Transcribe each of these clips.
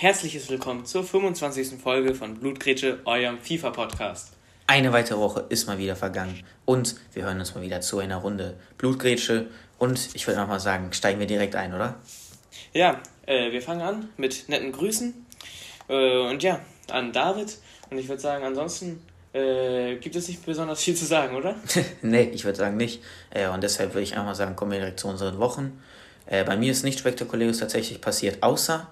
herzliches Willkommen zur 25. Folge von Blutgrätsche, eurem FIFA-Podcast. Eine weitere Woche ist mal wieder vergangen und wir hören uns mal wieder zu einer Runde Blutgrätsche und ich würde mal sagen, steigen wir direkt ein, oder? Ja, äh, wir fangen an mit netten Grüßen äh, und ja, an David und ich würde sagen, ansonsten äh, gibt es nicht besonders viel zu sagen, oder? nee, ich würde sagen nicht äh, und deshalb würde ich einfach mal sagen, kommen wir direkt zu unseren Wochen. Äh, bei mir ist nichts Spektakuläres tatsächlich passiert, außer,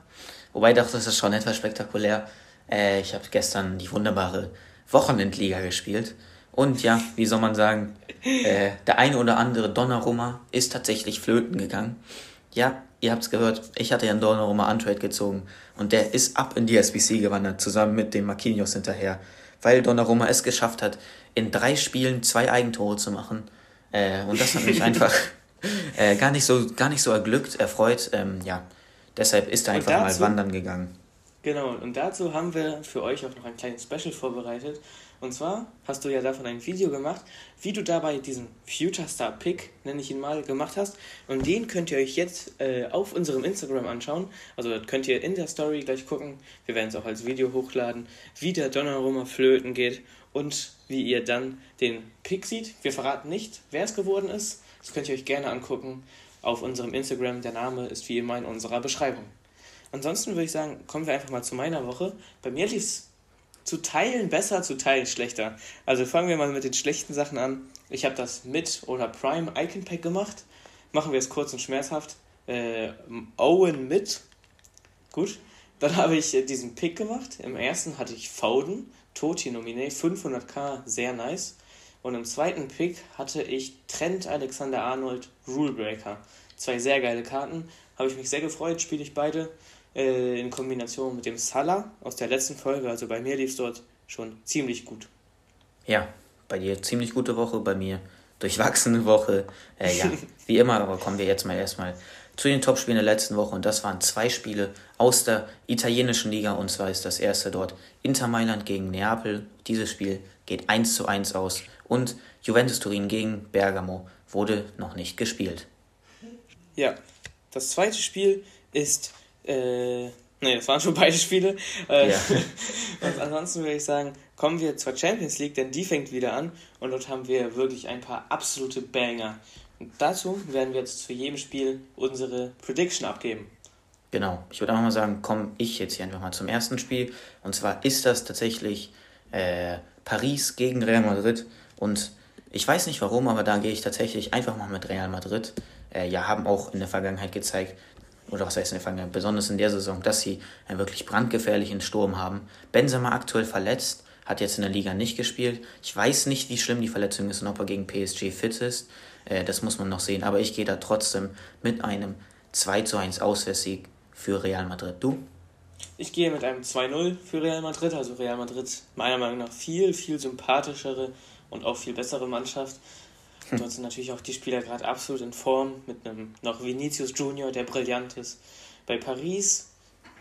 wobei doch, das ist schon etwas spektakulär. Äh, ich habe gestern die wunderbare Wochenendliga gespielt. Und ja, wie soll man sagen, äh, der eine oder andere Donnarumma ist tatsächlich flöten gegangen. Ja, ihr habt es gehört, ich hatte ja einen Donnarumma Untrade gezogen und der ist ab in die SBC gewandert, zusammen mit dem Marquinhos hinterher, weil Donnarumma es geschafft hat, in drei Spielen zwei Eigentore zu machen. Äh, und das hat mich einfach äh, gar, nicht so, gar nicht so erglückt, erfreut. Ähm, ja, deshalb ist er einfach dazu, mal wandern gegangen. Genau, und dazu haben wir für euch auch noch ein kleines Special vorbereitet. Und zwar hast du ja davon ein Video gemacht, wie du dabei diesen Future Star Pick, nenne ich ihn mal, gemacht hast. Und den könnt ihr euch jetzt äh, auf unserem Instagram anschauen. Also das könnt ihr in der Story gleich gucken. Wir werden es auch als Video hochladen, wie der Donnarumma flöten geht und wie ihr dann den Pick seht. Wir verraten nicht, wer es geworden ist. Das könnt ihr euch gerne angucken auf unserem Instagram. Der Name ist wie immer in unserer Beschreibung. Ansonsten würde ich sagen, kommen wir einfach mal zu meiner Woche. Bei mir lief es zu Teilen besser, zu Teilen schlechter. Also fangen wir mal mit den schlechten Sachen an. Ich habe das mit oder Prime Icon Pack gemacht. Machen wir es kurz und schmerzhaft. Äh, Owen mit. Gut. Dann habe ich äh, diesen Pick gemacht. Im ersten hatte ich Foden, Toti Nomine, 500k, sehr nice. Und im zweiten Pick hatte ich Trent Alexander Arnold Rulebreaker. Zwei sehr geile Karten. Habe ich mich sehr gefreut, spiele ich beide äh, in Kombination mit dem Salah aus der letzten Folge. Also bei mir lief es dort schon ziemlich gut. Ja, bei dir ziemlich gute Woche, bei mir durchwachsene Woche. Äh, ja, wie immer, aber kommen wir jetzt mal erstmal zu den Topspielen der letzten Woche und das waren zwei Spiele aus der italienischen Liga und zwar ist das erste dort Inter Mailand gegen Neapel. Dieses Spiel geht 1 zu 1 aus und Juventus Turin gegen Bergamo wurde noch nicht gespielt. Ja, das zweite Spiel ist, äh, ne, das waren schon beide Spiele. Äh, ja. ansonsten würde ich sagen, kommen wir zur Champions League, denn die fängt wieder an und dort haben wir wirklich ein paar absolute Banger. Und dazu werden wir jetzt zu jedem Spiel unsere Prediction abgeben. Genau, ich würde einfach mal sagen, komme ich jetzt hier einfach mal zum ersten Spiel. Und zwar ist das tatsächlich äh, Paris gegen Real Madrid. Und ich weiß nicht warum, aber da gehe ich tatsächlich einfach mal mit Real Madrid. Äh, ja, haben auch in der Vergangenheit gezeigt, oder was heißt in der Vergangenheit, besonders in der Saison, dass sie einen wirklich brandgefährlichen Sturm haben. Benzema aktuell verletzt, hat jetzt in der Liga nicht gespielt. Ich weiß nicht, wie schlimm die Verletzung ist und ob er gegen PSG fit ist. Äh, das muss man noch sehen. Aber ich gehe da trotzdem mit einem 2 zu 1 Auswärtssieg für Real Madrid. Du? Ich gehe mit einem 2-0 für Real Madrid. Also Real Madrid meiner Meinung nach viel, viel sympathischere und auch viel bessere Mannschaft. Hm. Dort sind natürlich auch die Spieler gerade absolut in Form, mit einem noch Vinicius Junior, der brillant ist. Bei Paris,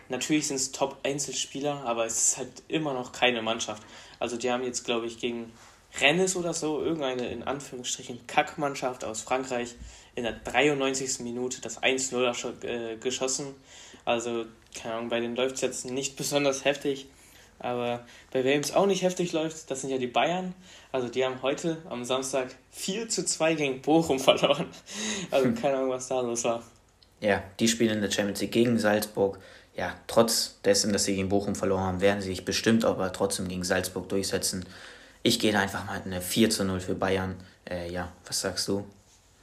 natürlich sind es Top-Einzelspieler, aber es ist halt immer noch keine Mannschaft. Also die haben jetzt, glaube ich, gegen Rennes oder so, irgendeine in Anführungsstrichen Kackmannschaft aus Frankreich in der 93. Minute das 1-0 äh, geschossen. Also, keine Ahnung, bei denen läuft es jetzt nicht besonders heftig. Aber bei wem es auch nicht heftig läuft, das sind ja die Bayern. Also die haben heute am Samstag 4 zu 2 gegen Bochum verloren. Also keine Ahnung, was da los war. Ja, die spielen in der Champions League gegen Salzburg. Ja, trotz dessen, dass sie gegen Bochum verloren haben, werden sie sich bestimmt aber trotzdem gegen Salzburg durchsetzen. Ich gehe da einfach mal eine 4 zu 0 für Bayern. Äh, ja, was sagst du?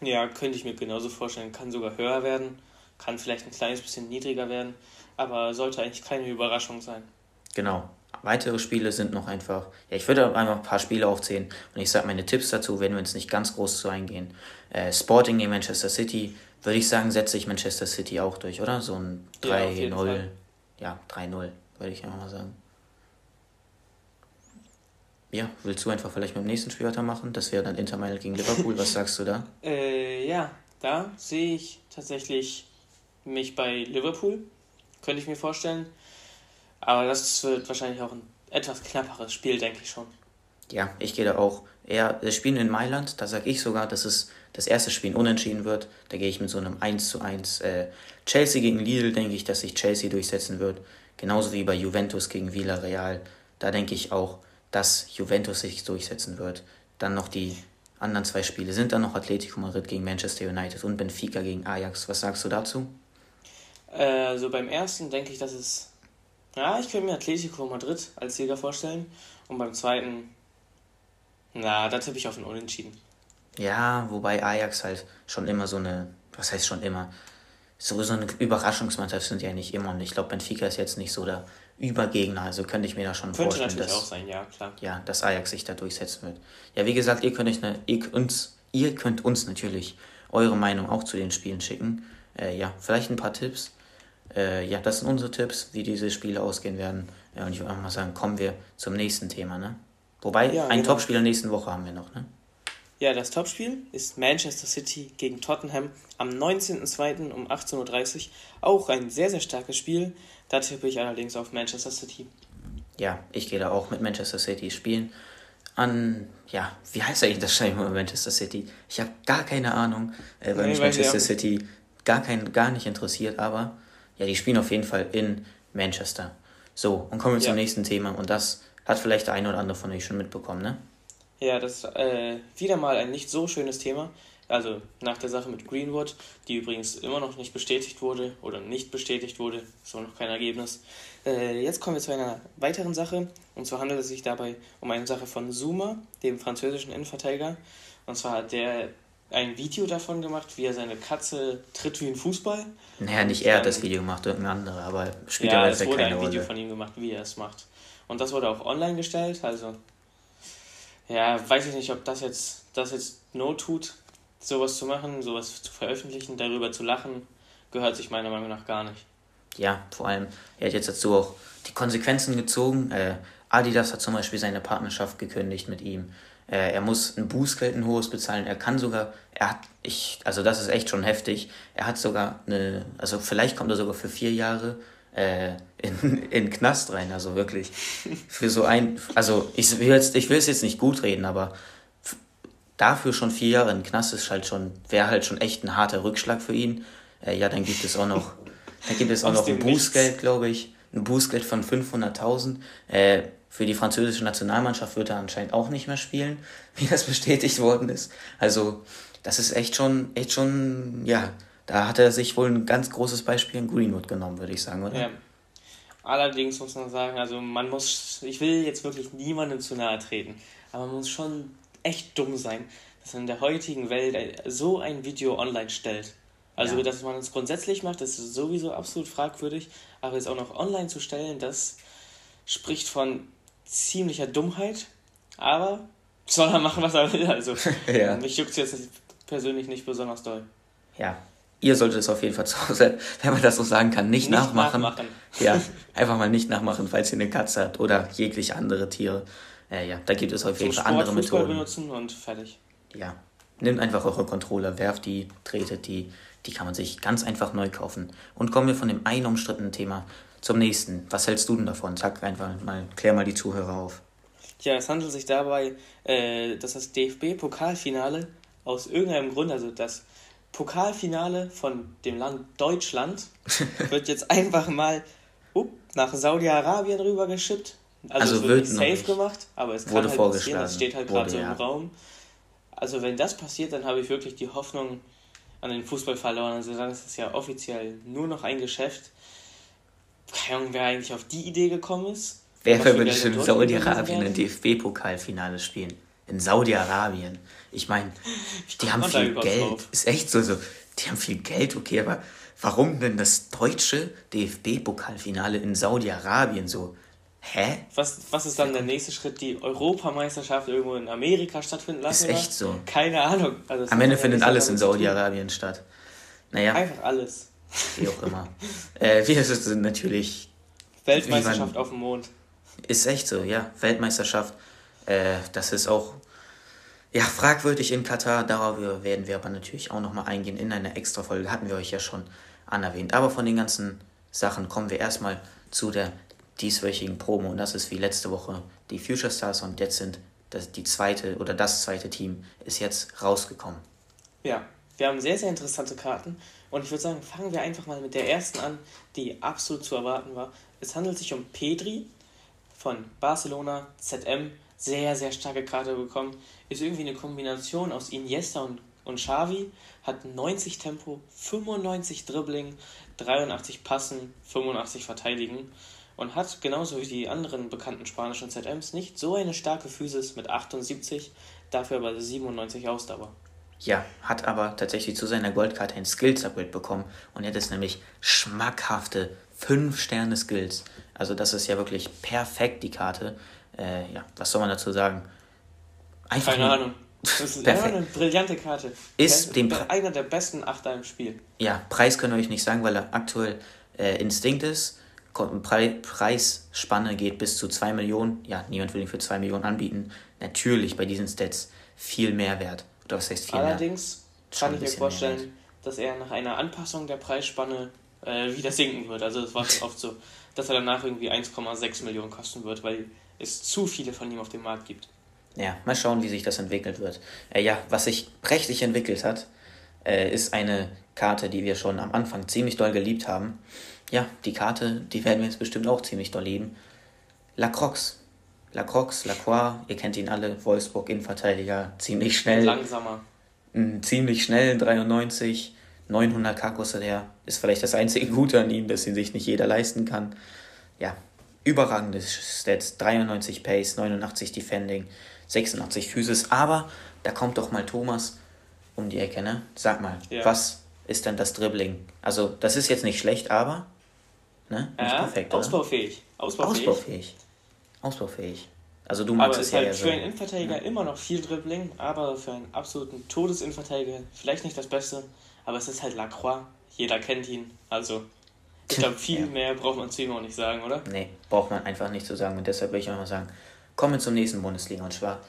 Ja, könnte ich mir genauso vorstellen. Kann sogar höher werden, kann vielleicht ein kleines bisschen niedriger werden, aber sollte eigentlich keine Überraschung sein. Genau, weitere Spiele sind noch einfach, ja, ich würde einfach ein paar Spiele aufzählen und ich sage meine Tipps dazu, wenn wir uns nicht ganz groß zu eingehen. Äh, Sporting gegen Manchester City, würde ich sagen, setze ich Manchester City auch durch, oder? So ein 3-0. Ja, 3-0, würde ich einfach mal sagen. Ja, willst du einfach vielleicht mit dem nächsten Spiel weitermachen? Das wäre dann Inter Mailand gegen Liverpool. Was sagst du da? Äh, ja, da sehe ich tatsächlich mich bei Liverpool. Könnte ich mir vorstellen. Aber das wird wahrscheinlich auch ein etwas knapperes Spiel, denke ich schon. Ja, ich gehe da auch eher. Wir spielen in Mailand, da sage ich sogar, dass es das erste Spiel unentschieden wird. Da gehe ich mit so einem 1 zu 1. Äh, Chelsea gegen Lille denke ich, dass sich Chelsea durchsetzen wird. Genauso wie bei Juventus gegen Villarreal. Da denke ich auch, dass Juventus sich durchsetzen wird. Dann noch die anderen zwei Spiele sind dann noch Atletico Madrid gegen Manchester United und Benfica gegen Ajax. Was sagst du dazu? Äh, also beim ersten denke ich, dass es. Ja, ich könnte mir Atletico Madrid als Sieger vorstellen. Und beim zweiten. Na, da tippe ich auf ein Unentschieden. Ja, wobei Ajax halt schon immer so eine. Was heißt schon immer? So, so eine Überraschungsmannschaft sind ja nicht immer. Und ich glaube, Benfica ist jetzt nicht so der Übergegner. Also könnte ich mir da schon Könnte vorstellen, dass, auch sein, ja, klar. Ja, dass Ajax sich da durchsetzen wird. Ja, wie gesagt, ihr könnt, euch ne, ihr, uns, ihr könnt uns natürlich eure Meinung auch zu den Spielen schicken. Äh, ja, vielleicht ein paar Tipps. Äh, ja, das sind unsere Tipps, wie diese Spiele ausgehen werden. Ja, und ich würde einfach mal sagen, kommen wir zum nächsten Thema. Ne? Wobei, ja, ein genau. Topspiel nächsten Woche haben wir noch. Ne? Ja, das Topspiel ist Manchester City gegen Tottenham am 19.02. um 18.30 Uhr. Auch ein sehr, sehr starkes Spiel. Da tippe ich allerdings auf Manchester City. Ja, ich gehe da auch mit Manchester City spielen. An, ja, wie heißt eigentlich das Stadion bei Manchester City? Ich habe gar keine Ahnung, äh, weil nee, mich Manchester City gar, kein, gar nicht interessiert, aber ja, die spielen auf jeden Fall in Manchester. So, und kommen wir ja. zum nächsten Thema und das hat vielleicht der eine oder andere von euch schon mitbekommen, ne? Ja, das ist äh, wieder mal ein nicht so schönes Thema. Also nach der Sache mit Greenwood, die übrigens immer noch nicht bestätigt wurde oder nicht bestätigt wurde, auch noch kein Ergebnis. Äh, jetzt kommen wir zu einer weiteren Sache. Und zwar handelt es sich dabei um eine Sache von Zuma, dem französischen Innenverteidiger. Und zwar hat der ein Video davon gemacht, wie er seine Katze tritt wie ein Fußball. Naja, nicht er hat das Video gemacht, irgendein anderer, aber spielt ja, es wurde ein Video von ihm gemacht, wie er es macht. Und das wurde auch online gestellt, also ja, weiß ich nicht, ob das jetzt, das jetzt Not tut, sowas zu machen, sowas zu veröffentlichen, darüber zu lachen, gehört sich meiner Meinung nach gar nicht. Ja, vor allem, er hat jetzt dazu auch die Konsequenzen gezogen. Äh, Adidas hat zum Beispiel seine Partnerschaft gekündigt mit ihm. Äh, er muss ein Bußgeld, ein hohes bezahlen. Er kann sogar, er hat, ich, also das ist echt schon heftig. Er hat sogar eine, also vielleicht kommt er sogar für vier Jahre äh, in, in Knast rein, also wirklich. Für so ein, also ich will jetzt, ich will es jetzt nicht gut reden, aber dafür schon vier Jahre in Knast ist halt schon, wäre halt schon echt ein harter Rückschlag für ihn. Äh, ja, dann gibt es auch noch, dann gibt es auch noch ein Bußgeld, glaube ich. Ein Bußgeld von 500.000. Äh, für die französische Nationalmannschaft wird er anscheinend auch nicht mehr spielen, wie das bestätigt worden ist. Also, das ist echt schon, echt schon, ja, da hat er sich wohl ein ganz großes Beispiel in Greenwood genommen, würde ich sagen, oder? Ja. Allerdings muss man sagen, also man muss, ich will jetzt wirklich niemandem zu nahe treten, aber man muss schon echt dumm sein, dass man in der heutigen Welt so ein Video online stellt. Also, ja. dass man es grundsätzlich macht, das ist sowieso absolut fragwürdig, aber es auch noch online zu stellen, das spricht von ziemlicher Dummheit, aber soll er machen, was er will. Also, ja. mich juckt es jetzt persönlich nicht besonders doll. Ja, ihr solltet es auf jeden Fall zu Hause, wenn man das so sagen kann, nicht, nicht nachmachen. nachmachen. Ja, einfach mal nicht nachmachen, falls ihr eine Katze habt oder jegliche andere Tiere. Äh, ja, da gibt es auf jeden Fall andere Methoden. benutzen und fertig. Ja, nehmt einfach eure Controller, werft die, tretet die, die kann man sich ganz einfach neu kaufen. Und kommen wir von dem einen umstrittenen Thema zum nächsten. Was hältst du denn davon? Sag einfach mal, klär mal die Zuhörer auf. Ja, es handelt sich dabei, äh, dass das DFB-Pokalfinale aus irgendeinem Grund, also das Pokalfinale von dem Land Deutschland, wird jetzt einfach mal up, nach Saudi-Arabien rübergeschippt. Also, also es wird nicht safe nicht. gemacht, aber es kann halt passieren, das steht halt gerade so im. Raum. Also wenn das passiert, dann habe ich wirklich die Hoffnung an den Fußball verloren. Also dann ist es ja offiziell nur noch ein Geschäft. Keine Ahnung, wer eigentlich auf die Idee gekommen ist. Wer würde in Saudi-Arabien ein DFB-Pokalfinale spielen? In Saudi-Arabien. Ich meine, die haben viel Geld. Drauf? Ist echt so, so. Die haben viel Geld, okay, aber warum denn das deutsche DFB-Pokalfinale in Saudi-Arabien so? Hä? Was, was ist dann der nächste Schritt? Die Europameisterschaft irgendwo in Amerika stattfinden lassen? Ist echt oder? so. Keine Ahnung. Also Am Ende findet alles in Saudi-Arabien statt. Naja. Einfach alles. Wie auch immer. äh, wir sind natürlich. Weltmeisterschaft man, auf dem Mond. Ist echt so, ja. Weltmeisterschaft. Äh, das ist auch ja, fragwürdig in Katar. Darauf werden wir aber natürlich auch nochmal eingehen in einer extra Folge. Hatten wir euch ja schon anerwähnt. Aber von den ganzen Sachen kommen wir erstmal zu der dieswöchigen Promo. Und das ist wie letzte Woche die Future Stars. Und jetzt sind das die zweite oder das zweite Team ist jetzt rausgekommen. Ja, wir haben sehr, sehr interessante Karten. Und ich würde sagen, fangen wir einfach mal mit der ersten an, die absolut zu erwarten war. Es handelt sich um Pedri von Barcelona, ZM. Sehr, sehr starke Karte bekommen. Ist irgendwie eine Kombination aus Iniesta und, und Xavi. Hat 90 Tempo, 95 Dribbling, 83 Passen, 85 Verteidigen. Und hat genauso wie die anderen bekannten spanischen ZMs nicht so eine starke Physis mit 78, dafür aber 97 Ausdauer. Ja, hat aber tatsächlich zu seiner Goldkarte ein Skills-Upgrade bekommen und er hat jetzt nämlich schmackhafte 5 Sterne Skills. Also das ist ja wirklich perfekt, die Karte. Äh, ja, was soll man dazu sagen? Einfach Keine Ahnung. Das ist perfekt. eine brillante Karte. Ist dem einer der besten Achter im Spiel. Ja, Preis können wir euch nicht sagen, weil er aktuell äh, Instinkt ist. Pre Preisspanne geht bis zu 2 Millionen. Ja, niemand will ihn für 2 Millionen anbieten. Natürlich bei diesen Stats viel mehr wert. Das heißt viel Allerdings mehr. kann ich mir vorstellen, dass er nach einer Anpassung der Preisspanne äh, wieder sinken wird. Also es war oft so, dass er danach irgendwie 1,6 Millionen kosten wird, weil es zu viele von ihm auf dem Markt gibt. Ja, mal schauen, wie sich das entwickelt wird. Äh, ja, was sich prächtig entwickelt hat, äh, ist eine Karte, die wir schon am Anfang ziemlich doll geliebt haben. Ja, die Karte, die werden wir jetzt bestimmt auch ziemlich doll lieben. La Croix. La Croix, Lacroix, ihr kennt ihn alle, Wolfsburg Innenverteidiger, ziemlich schnell. Langsamer. Ziemlich schnell, 93, 900k kostet er. Ist vielleicht das einzige Gute an ihm, dass ihn sich nicht jeder leisten kann. Ja, überragende Stats, 93 Pace, 89 Defending, 86 Physis. Aber da kommt doch mal Thomas um die Ecke, ne? Sag mal, ja. was ist denn das Dribbling? Also, das ist jetzt nicht schlecht, aber ne? Nicht ja, perfekt, ausbaufähig. ausbaufähig. Ausbaufähig. Ausbaufähig. Also du magst aber es ist halt ja für so. einen Innenverteidiger ja. immer noch viel Dribbling, aber für einen absoluten Todesinnenverteidiger vielleicht nicht das Beste, aber es ist halt Lacroix. Jeder kennt ihn. Also ich glaube, viel ja. mehr braucht man zu ihm auch nicht sagen, oder? Nee, braucht man einfach nicht zu sagen. Und deshalb will ich auch mal sagen, kommen wir zum nächsten Bundesliga. Und zwar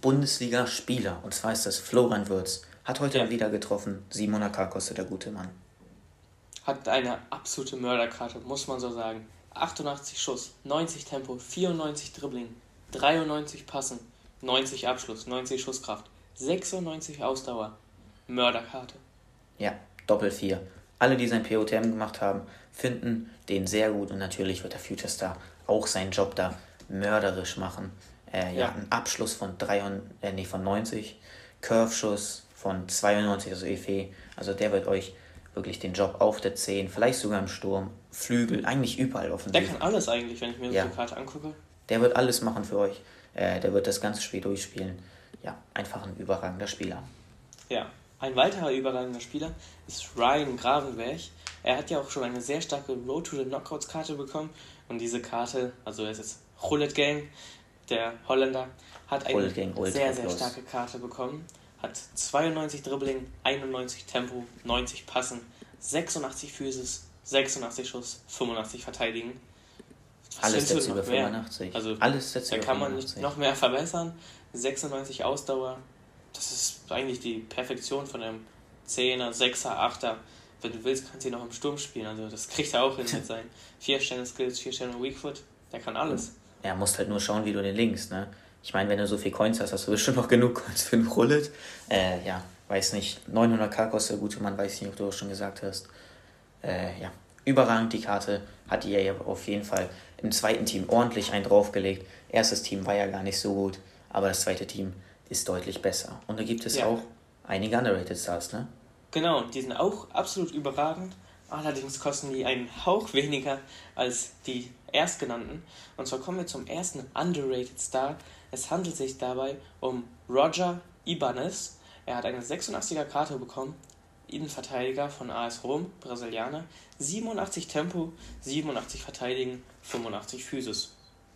Bundesliga-Spieler. Und zwar ist das Florian Würz. Hat heute ja. wieder getroffen. 700k kostet der gute Mann. Hat eine absolute Mörderkarte, muss man so sagen. 88 Schuss, 90 Tempo, 94 Dribbling, 93 Passen, 90 Abschluss, 90 Schusskraft, 96 Ausdauer. Mörderkarte. Ja, Doppel 4. Alle, die sein POTM gemacht haben, finden den sehr gut und natürlich wird der Future Star auch seinen Job da mörderisch machen. Äh, ja, ja. ein Abschluss von, 3, äh, nee, von 90, Curve-Schuss von 92, also EFE. Also der wird euch wirklich den Job auf der 10, vielleicht sogar im Sturm, Flügel, eigentlich überall offensiv. Der kann alles eigentlich, wenn ich mir ja. so die Karte angucke. Der wird alles machen für euch. Äh, der wird das ganze Spiel durchspielen. Ja, einfach ein überragender Spieler. Ja, ein weiterer überragender Spieler ist Ryan Gravenberg. Er hat ja auch schon eine sehr starke Road to the Knockouts Karte bekommen und diese Karte, also es ist Hullet Gang, der Holländer, hat eine Gang, sehr, sehr starke Karte bekommen. Hat 92 Dribbling, 91 Tempo, 90 Passen, 86 Physis, 86 Schuss, 85 Verteidigen. Was Alles jetzt über 85. Also, Alles jetzt da kann man nicht noch mehr verbessern. 96 Ausdauer. Das ist eigentlich die Perfektion von einem 10er, 6er, 8er. Wenn du willst, kannst du ihn noch im Sturm spielen. Also das kriegt er auch hin mit seinen 4 Sterne Skills, 4 Sterne Weakfoot. Der kann alles. Er muss halt nur schauen, wie du den linkst, ne? Ich meine, wenn du so viel Coins hast, hast du bestimmt noch genug Coins für einen Rollet. Äh, ja, weiß nicht. 900k kostet der gute Mann, weiß nicht, ob du auch schon gesagt hast. Äh, ja, überragend die Karte. Hat die ja auf jeden Fall im zweiten Team ordentlich einen draufgelegt. Erstes Team war ja gar nicht so gut, aber das zweite Team ist deutlich besser. Und da gibt es ja. auch einige underrated Stars, ne? Genau, die sind auch absolut überragend. Allerdings kosten die einen Hauch weniger als die erstgenannten. Und zwar kommen wir zum ersten underrated Star. Es handelt sich dabei um Roger Ibanez. Er hat eine 86er Karte bekommen Innenverteidiger von AS Rom, Brasilianer. 87 Tempo, 87 Verteidigen, 85 Physis.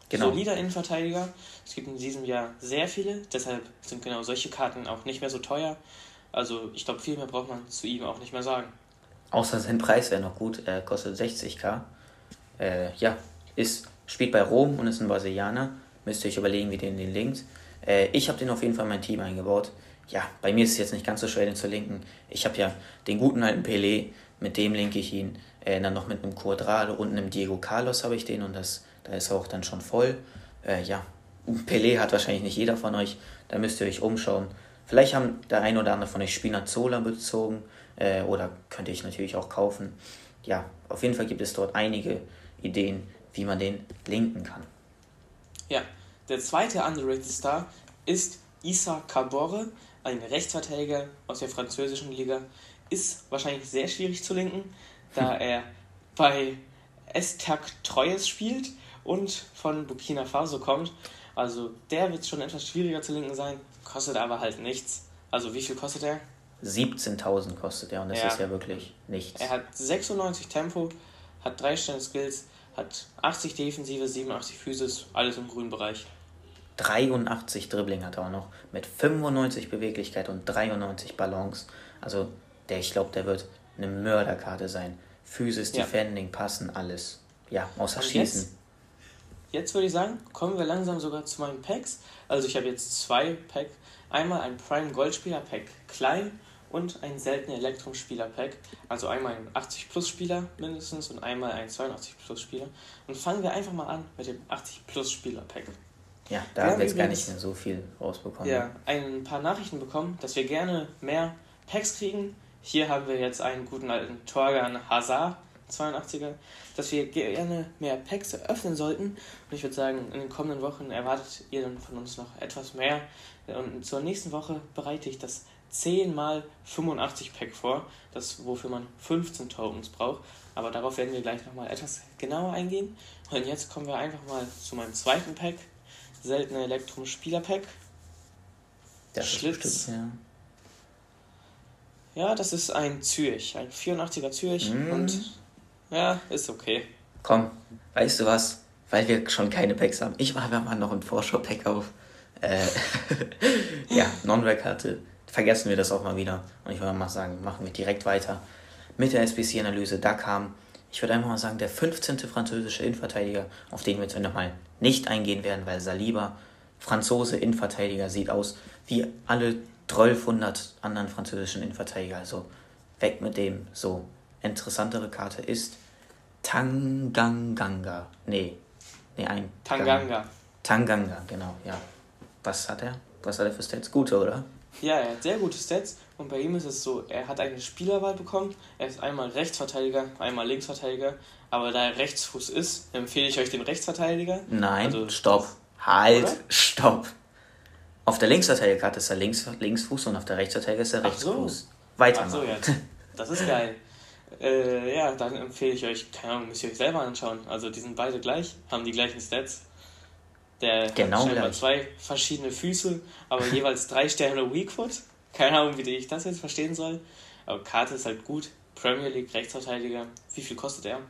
Genau. Solider Innenverteidiger. Es gibt in diesem Jahr sehr viele, deshalb sind genau solche Karten auch nicht mehr so teuer. Also ich glaube, viel mehr braucht man zu ihm auch nicht mehr sagen. Außer sein Preis wäre noch gut, er kostet 60k. Äh, ja, ist, spielt bei Rom und ist ein Brasilianer. Müsst ihr euch überlegen, wie den den linkt. Äh, ich habe den auf jeden Fall in mein Team eingebaut ja, bei mir ist es jetzt nicht ganz so schwer, den zu linken. Ich habe ja den guten alten Pelé, mit dem linke ich ihn. Äh, dann noch mit einem Quadrado und einem Diego Carlos habe ich den und das, da ist er auch dann schon voll. Äh, ja, Pelé hat wahrscheinlich nicht jeder von euch. Da müsst ihr euch umschauen. Vielleicht haben der ein oder andere von euch Spinazzola bezogen äh, oder könnte ich natürlich auch kaufen. Ja, auf jeden Fall gibt es dort einige Ideen, wie man den linken kann. Ja, der zweite underrated Star ist Issa Kabore, ein Rechtsverteidiger aus der französischen Liga. Ist wahrscheinlich sehr schwierig zu linken, da er bei Estak Troyes spielt und von Burkina Faso kommt. Also der wird schon etwas schwieriger zu linken sein, kostet aber halt nichts. Also wie viel kostet er? 17.000 kostet er und das ja. ist ja wirklich nichts. Er hat 96 Tempo, hat 3 Sterne Skills, hat 80 Defensive, 87 Physis, alles im grünen Bereich. 83 Dribbling hat er auch noch, mit 95 Beweglichkeit und 93 Balance. Also der, ich glaube, der wird eine Mörderkarte sein. Physis, ja. Defending, Passen, alles. Ja, außer und Schießen. Jetzt, jetzt würde ich sagen, kommen wir langsam sogar zu meinen Packs. Also ich habe jetzt zwei Packs. Einmal ein Prime Goldspieler Pack klein und ein seltener Elektrum Spieler Pack. Also einmal ein 80 Plus Spieler mindestens und einmal ein 82 Plus Spieler. Und fangen wir einfach mal an mit dem 80 Plus Spieler Pack. Ja, da haben wir jetzt gar nicht mehr so viel rausbekommen. Ja, ein paar Nachrichten bekommen, dass wir gerne mehr Packs kriegen. Hier haben wir jetzt einen guten alten Torgan Hazard, 82er, dass wir gerne mehr Packs eröffnen sollten. Und ich würde sagen, in den kommenden Wochen erwartet ihr dann von uns noch etwas mehr. Und zur nächsten Woche bereite ich das 10 mal 85 Pack vor, das wofür man 15 Tokens braucht. Aber darauf werden wir gleich nochmal etwas genauer eingehen. Und jetzt kommen wir einfach mal zu meinem zweiten Pack. Seltene Elektrum Spieler Pack. Das Schlitz. Bestimmt, ja. ja, das ist ein Zürich, ein 84er Zürich. Mm. Und ja, ist okay. Komm, weißt du was? Weil wir schon keine Packs haben. Ich mache mal noch ein Vorschau-Pack auf. Äh, ja, Non-Rare-Karte vergessen wir das auch mal wieder. Und ich würde mal sagen, machen wir direkt weiter mit der SBC-Analyse. Da kam, ich würde einfach mal sagen, der 15. französische Innenverteidiger, auf den wir jetzt nochmal nicht eingehen werden, weil Saliba, Franzose Innenverteidiger, sieht aus wie alle 1200 anderen französischen Innenverteidiger. Also weg mit dem. So, interessantere Karte ist Tanganganga. Nee, nee, ein. Tanganga. Tanganga, genau, ja. Was hat er? Was hat er für Stats? Gute, oder? Ja, er hat sehr gute Stats und bei ihm ist es so, er hat eine Spielerwahl bekommen. Er ist einmal Rechtsverteidiger, einmal Linksverteidiger. Aber da er Rechtsfuß ist, empfehle ich euch den Rechtsverteidiger. Nein, also, stopp. Halt, oder? stopp. Auf der Linksverteidigerkarte ist er Links, Linksfuß und auf der Rechtsverteidiger ist er Rechtsfuß. So. Weiter. Ach so, ja. Das ist geil. äh, ja, dann empfehle ich euch, keine Ahnung, müsst ihr euch selber anschauen. Also die sind beide gleich, haben die gleichen Stats. Der genau hat gleich. zwei verschiedene Füße, aber jeweils drei Sterne Weakfoot. Keine Ahnung, wie ich das jetzt verstehen soll. Aber Karte ist halt gut. Premier League Rechtsverteidiger. Wie viel kostet er?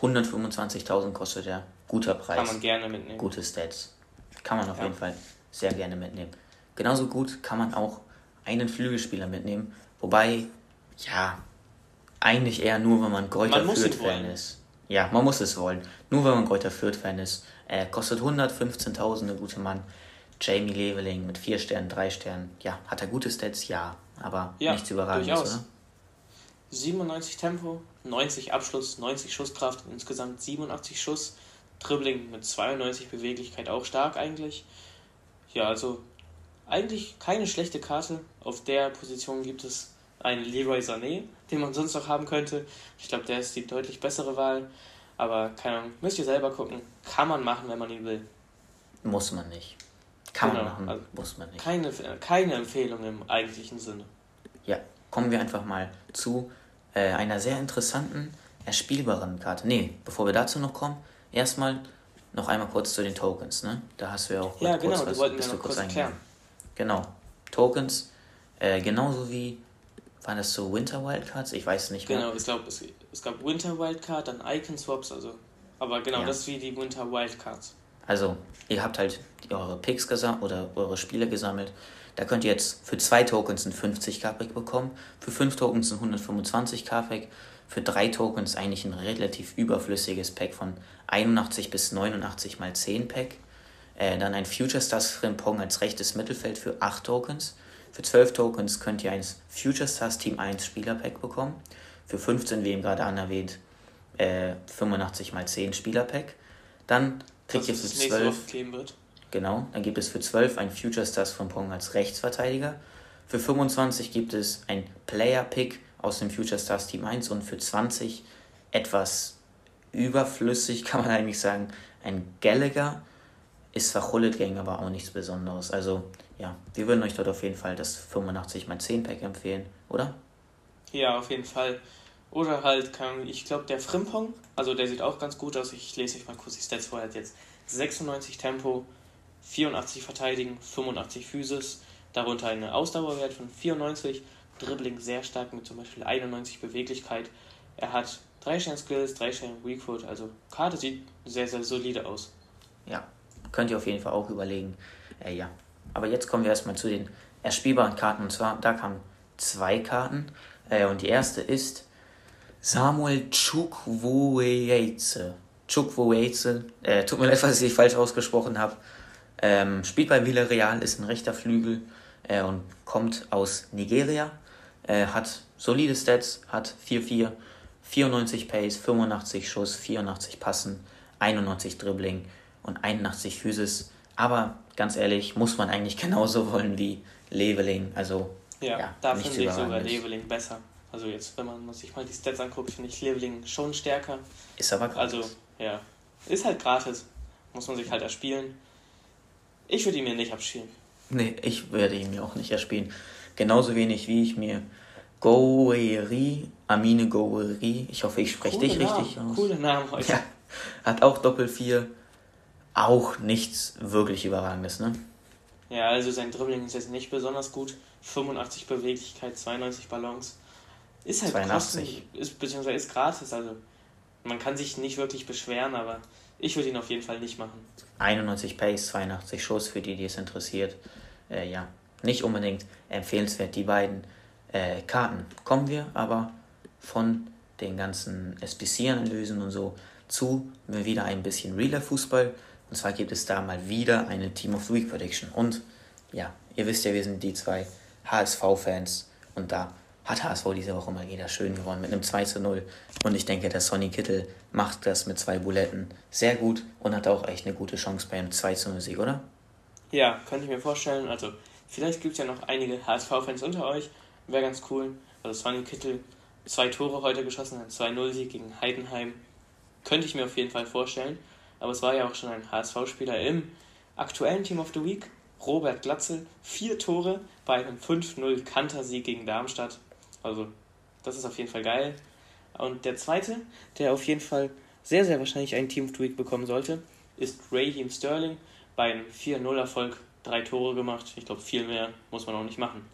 125.000 kostet er. Guter Preis. Kann man gerne mitnehmen. Gute Stats. Kann man auf ja. jeden Fall sehr gerne mitnehmen. Genauso gut kann man auch einen Flügelspieler mitnehmen. Wobei, ja, eigentlich eher nur, wenn man Kräuter Fürth-Fan ist. Ja, man muss es wollen. Nur wenn man Kräuter Fürth-Fan ist. Er kostet 115.000, der gute Mann. Jamie Leveling mit 4 Sternen, 3 Sternen. Ja, hat er gute Stats? Ja, aber ja, nichts Überragendes, oder? 97 Tempo, 90 Abschluss, 90 Schusskraft, insgesamt 87 Schuss. Dribbling mit 92 Beweglichkeit auch stark eigentlich. Ja, also eigentlich keine schlechte Karte. Auf der Position gibt es einen Leroy Sané, den man sonst noch haben könnte. Ich glaube, der ist die deutlich bessere Wahl. Aber keine Ahnung, müsst ihr selber gucken. Kann man machen, wenn man ihn will. Muss man nicht. Kann genau. man machen, also muss man nicht. Keine, keine Empfehlung im eigentlichen Sinne. Ja, kommen wir einfach mal zu äh, einer sehr interessanten, erspielbaren Karte. Nee, bevor wir dazu noch kommen, erstmal noch einmal kurz zu den Tokens. Ne? Da hast du ja auch ja, genau, kurz was, wollten wir noch kurz erklären. Genau, Tokens, äh, genauso wie waren das so Winter Wildcards? Ich weiß nicht mehr. Genau, ich glaube, es, es gab Winter Wildcard, dann Icon Swaps, also. Aber genau, ja. das ist wie die Winter Wildcards. Also, ihr habt halt eure Picks gesammelt oder eure Spiele gesammelt. Da könnt ihr jetzt für zwei Tokens ein 50 k bekommen, für fünf Tokens ein 125 k für drei Tokens eigentlich ein relativ überflüssiges Pack von 81 bis 89 mal 10 Pack. Äh, dann ein Future Stars Frimpong als rechtes Mittelfeld für 8 Tokens. Für 12 Tokens könnt ihr ein Future Stars Team 1 Spielerpack bekommen. Für 15, wie eben gerade anerwähnt, äh, 85 mal 10 Spielerpack. Dann kriegt ihr für 12. Genau, dann gibt es für 12 ein Future Stars von Pong als Rechtsverteidiger. Für 25 gibt es ein Player Pick aus dem Future Stars Team 1 und für 20 etwas überflüssig, kann man eigentlich sagen, ein Gallagher. Ist zwar Hullet Gang, aber auch nichts Besonderes. Also, ja, wir würden euch dort auf jeden Fall das 85 mal 10 Pack empfehlen, oder? Ja, auf jeden Fall. Oder halt, kann, ich glaube, der Frimpong, also der sieht auch ganz gut aus. Ich lese euch mal kurz die Stats vor. Er hat jetzt 96 Tempo, 84 Verteidigen, 85 Physis, darunter eine Ausdauerwert von 94, Dribbling sehr stark mit zum Beispiel 91 Beweglichkeit. Er hat 3 Sterne Skills, 3 Sterne Weakfoot, also Karte sieht sehr, sehr solide aus. Ja, könnt ihr auf jeden Fall auch überlegen. Äh, ja, aber jetzt kommen wir erstmal zu den erspielbaren Karten. Und zwar, da kamen zwei Karten. Äh, und die erste ist Samuel Chukwueze. Chukwueze, äh, tut mir leid, falls ich falsch ausgesprochen habe. Ähm, spielt bei Villarreal, ist ein rechter Flügel äh, und kommt aus Nigeria. Äh, hat solide Stats, hat 4-4, 94 Pace, 85 Schuss, 84 Passen, 91 Dribbling und 81 Physis. Aber ganz ehrlich, muss man eigentlich genauso wollen wie Leveling. Also, ja, ja da finde ich sogar Leveling besser. Also jetzt, wenn man sich mal die Stats anguckt, finde ich Leveling schon stärker. Ist aber gratis. Also, ja. Ist halt gratis. Muss man sich halt erspielen. Ich würde ihn mir nicht abspielen. Nee, ich werde ihn mir auch nicht erspielen. Genauso wenig wie ich mir Goueri, Amine Goueri, ich hoffe, ich spreche dich Name, richtig aus. Coole Namen heute. Ja, hat auch Doppel 4. Auch nichts wirklich Überragendes, ne? Ja, also sein Dribbling ist jetzt nicht besonders gut. 85 Beweglichkeit, 92 Balance. Ist halt 82. Kosten, ist, beziehungsweise ist gratis, also man kann sich nicht wirklich beschweren, aber ich würde ihn auf jeden Fall nicht machen. 91 Pace, 82 Schuss für die, die es interessiert. Äh, ja, nicht unbedingt empfehlenswert, die beiden äh, Karten. Kommen wir aber von den ganzen SBC-Analysen und so zu wieder ein bisschen realer Fußball. Und zwar gibt es da mal wieder eine Team of the Week Prediction. Und ja, ihr wisst ja, wir sind die zwei HSV-Fans und da hat HSV diese Woche mal wieder schön gewonnen mit einem 2 zu 0. Und ich denke, der Sonny Kittel macht das mit zwei Buletten sehr gut und hat auch echt eine gute Chance beim 2 zu 0 Sieg, oder? Ja, könnte ich mir vorstellen. Also, vielleicht gibt es ja noch einige HSV-Fans unter euch. Wäre ganz cool. Also, Sonny Kittel, zwei Tore heute geschossen, ein 2-0-Sieg gegen Heidenheim. Könnte ich mir auf jeden Fall vorstellen. Aber es war ja auch schon ein HSV-Spieler im aktuellen Team of the Week. Robert Glatzel, vier Tore bei einem 5-0 Kantersieg gegen Darmstadt. Also, das ist auf jeden Fall geil. Und der zweite, der auf jeden Fall sehr, sehr wahrscheinlich einen Team of the Week bekommen sollte, ist Raheem Sterling. Bei einem 4-0-Erfolg drei Tore gemacht. Ich glaube, viel mehr muss man auch nicht machen.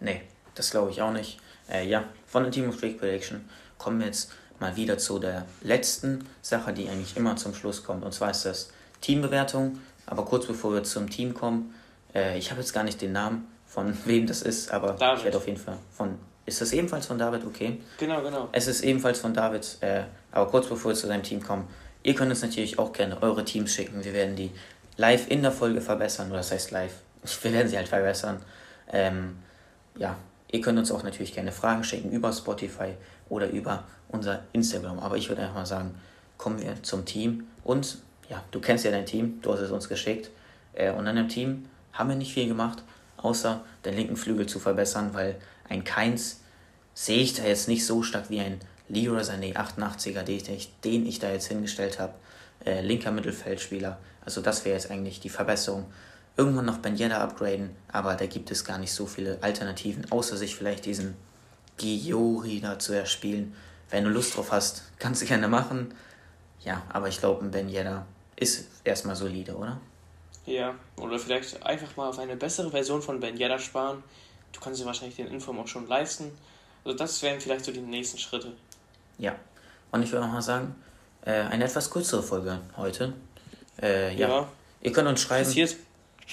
Nee, das glaube ich auch nicht. Äh, ja, von der Team of the Week Prediction kommen wir jetzt mal wieder zu der letzten Sache, die eigentlich immer zum Schluss kommt. Und zwar ist das Teambewertung. Aber kurz bevor wir zum Team kommen, äh, ich habe jetzt gar nicht den Namen von wem das ist, aber David. ich werde auf jeden Fall von ist das ebenfalls von David okay? Genau, genau. Es ist ebenfalls von David, äh, aber kurz bevor wir zu seinem Team kommen, ihr könnt uns natürlich auch gerne eure Teams schicken. Wir werden die live in der Folge verbessern, oder das heißt live. Wir werden sie halt verbessern. Ähm, ja, ihr könnt uns auch natürlich gerne Fragen schicken über Spotify oder über unser Instagram. Aber ich würde einfach mal sagen, kommen wir zum Team. Und ja, du kennst ja dein Team, du hast es uns geschickt. Äh, und an dem Team haben wir nicht viel gemacht, außer den linken Flügel zu verbessern, weil ein Keins sehe ich da jetzt nicht so stark wie ein Leroy Sané 88er, den ich, da jetzt hingestellt habe. Äh, linker Mittelfeldspieler. Also das wäre jetzt eigentlich die Verbesserung. Irgendwann noch Ben Yedda upgraden, aber da gibt es gar nicht so viele Alternativen, außer sich vielleicht diesen Giori da zu erspielen. Wenn du Lust drauf hast, kannst du gerne machen. Ja, aber ich glaube, ein Ben Yedda ist erstmal solide, oder? Ja, oder vielleicht einfach mal auf eine bessere Version von Ben Yedda sparen. Du kannst dir wahrscheinlich den Inform auch schon leisten. Also das wären vielleicht so die nächsten Schritte. Ja, und ich würde auch mal sagen, äh, eine etwas kürzere Folge heute. Äh, ja. ja. Ihr könnt uns schreiben. Passiert.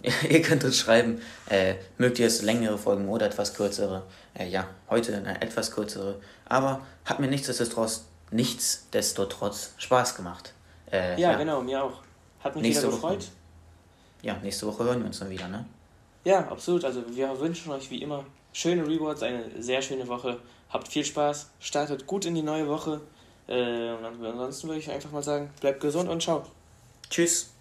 ihr könnt uns schreiben, äh, mögt ihr es längere Folgen oder etwas kürzere? Äh, ja, heute eine etwas kürzere. Aber hat mir nichtsdestotrotz, nichtsdestotrotz Spaß gemacht. Äh, ja, ja, genau, mir auch. Hat mich nächste wieder gefreut. Woche, ja, nächste Woche hören wir uns dann wieder, ne? Ja, absolut. Also wir wünschen euch wie immer schöne Rewards, eine sehr schöne Woche. Habt viel Spaß, startet gut in die neue Woche. Äh, und ansonsten würde ich einfach mal sagen, bleibt gesund und ciao. Tschüss.